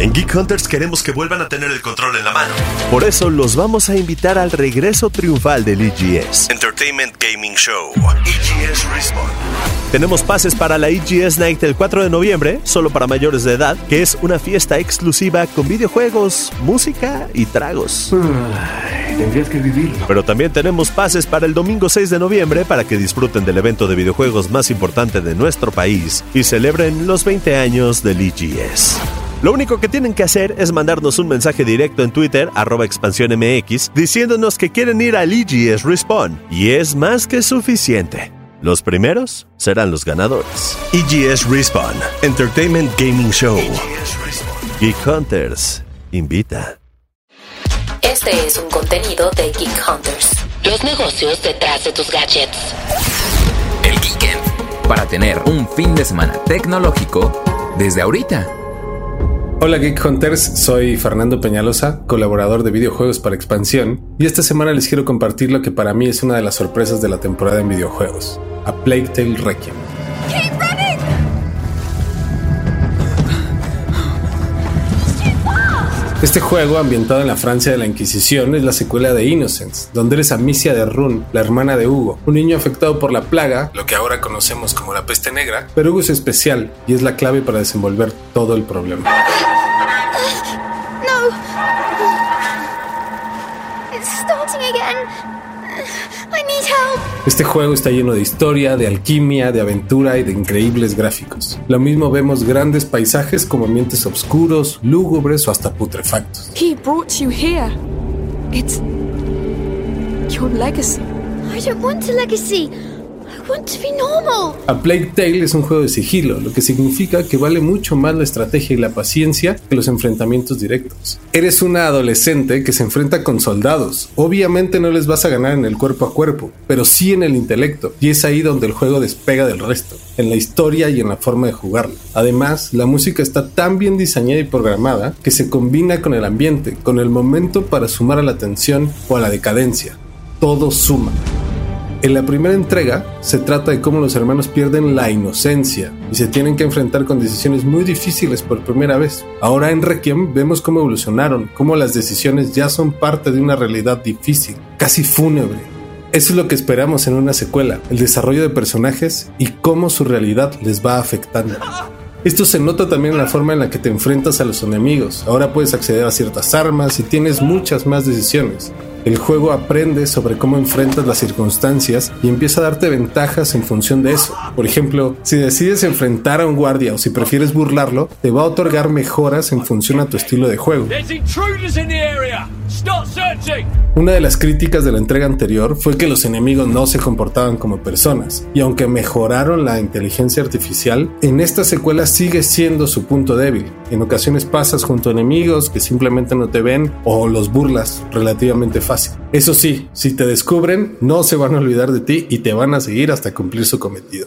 En Geek Hunters queremos que vuelvan a tener el control en la mano. Por eso los vamos a invitar al regreso triunfal del EGS. Entertainment Gaming Show. EGS Respawn. Tenemos pases para la EGS Night el 4 de noviembre, solo para mayores de edad, que es una fiesta exclusiva con videojuegos, música y tragos. Tendrías que vivirlo. Pero también tenemos pases para el domingo 6 de noviembre para que disfruten del evento de videojuegos más importante de nuestro país y celebren los 20 años del EGS. Lo único que tienen que hacer es mandarnos un mensaje directo en Twitter, arroba expansión MX, diciéndonos que quieren ir al EGS Respawn. Y es más que suficiente. Los primeros serán los ganadores. EGS Respawn. Entertainment Gaming Show. Geek Hunters invita. Este es un contenido de Geek Hunters. Los negocios detrás de tus gadgets. El Geekend. Para tener un fin de semana tecnológico desde ahorita. Hola Geek Hunters, soy Fernando Peñalosa, colaborador de videojuegos para expansión, y esta semana les quiero compartir lo que para mí es una de las sorpresas de la temporada en videojuegos, A Plague Tale Requiem. Este juego, ambientado en la Francia de la Inquisición, es la secuela de Innocence, donde eres Amicia de Run, la hermana de Hugo, un niño afectado por la plaga, lo que ahora conocemos como la peste negra, pero Hugo es especial y es la clave para desenvolver todo el problema. No! It's starting again. Este juego está lleno de historia, de alquimia, de aventura y de increíbles gráficos. Lo mismo vemos grandes paisajes como ambientes oscuros, lúgubres o hasta putrefactos. He brought you here. It's your legacy. I don't want a legacy. A Plague Tale es un juego de sigilo, lo que significa que vale mucho más la estrategia y la paciencia que los enfrentamientos directos. Eres una adolescente que se enfrenta con soldados. Obviamente no les vas a ganar en el cuerpo a cuerpo, pero sí en el intelecto, y es ahí donde el juego despega del resto, en la historia y en la forma de jugarlo. Además, la música está tan bien diseñada y programada que se combina con el ambiente, con el momento para sumar a la tensión o a la decadencia. Todo suma. En la primera entrega se trata de cómo los hermanos pierden la inocencia y se tienen que enfrentar con decisiones muy difíciles por primera vez. Ahora en Requiem vemos cómo evolucionaron, cómo las decisiones ya son parte de una realidad difícil, casi fúnebre. Eso es lo que esperamos en una secuela, el desarrollo de personajes y cómo su realidad les va afectando. Esto se nota también en la forma en la que te enfrentas a los enemigos. Ahora puedes acceder a ciertas armas y tienes muchas más decisiones. El juego aprende sobre cómo enfrentas las circunstancias y empieza a darte ventajas en función de eso. Por ejemplo, si decides enfrentar a un guardia o si prefieres burlarlo, te va a otorgar mejoras en función a tu estilo de juego. Una de las críticas de la entrega anterior fue que los enemigos no se comportaban como personas, y aunque mejoraron la inteligencia artificial, en esta secuela sigue siendo su punto débil. En ocasiones pasas junto a enemigos que simplemente no te ven o los burlas relativamente fácil. Eso sí, si te descubren, no se van a olvidar de ti y te van a seguir hasta cumplir su cometido.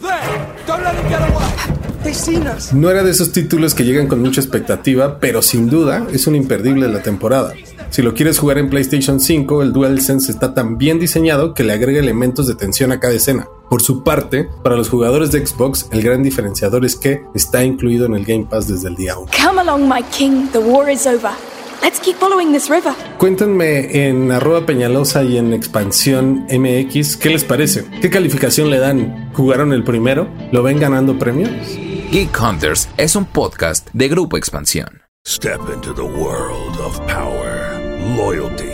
No era de esos títulos que llegan con mucha expectativa, pero sin duda es un imperdible de la temporada. Si lo quieres jugar en PlayStation 5, el DualSense está tan bien diseñado que le agrega elementos de tensión a cada escena. Por su parte, para los jugadores de Xbox, el gran diferenciador es que está incluido en el Game Pass desde el día 1. Come along, my king. The war is over. Let's keep following this river. Cuéntenme en arroba peñalosa y en expansión MX qué les parece, qué calificación le dan. ¿Jugaron el primero? ¿Lo ven ganando premios? Geek Hunters es un podcast de Grupo Expansión. Step into the world of power, loyalty,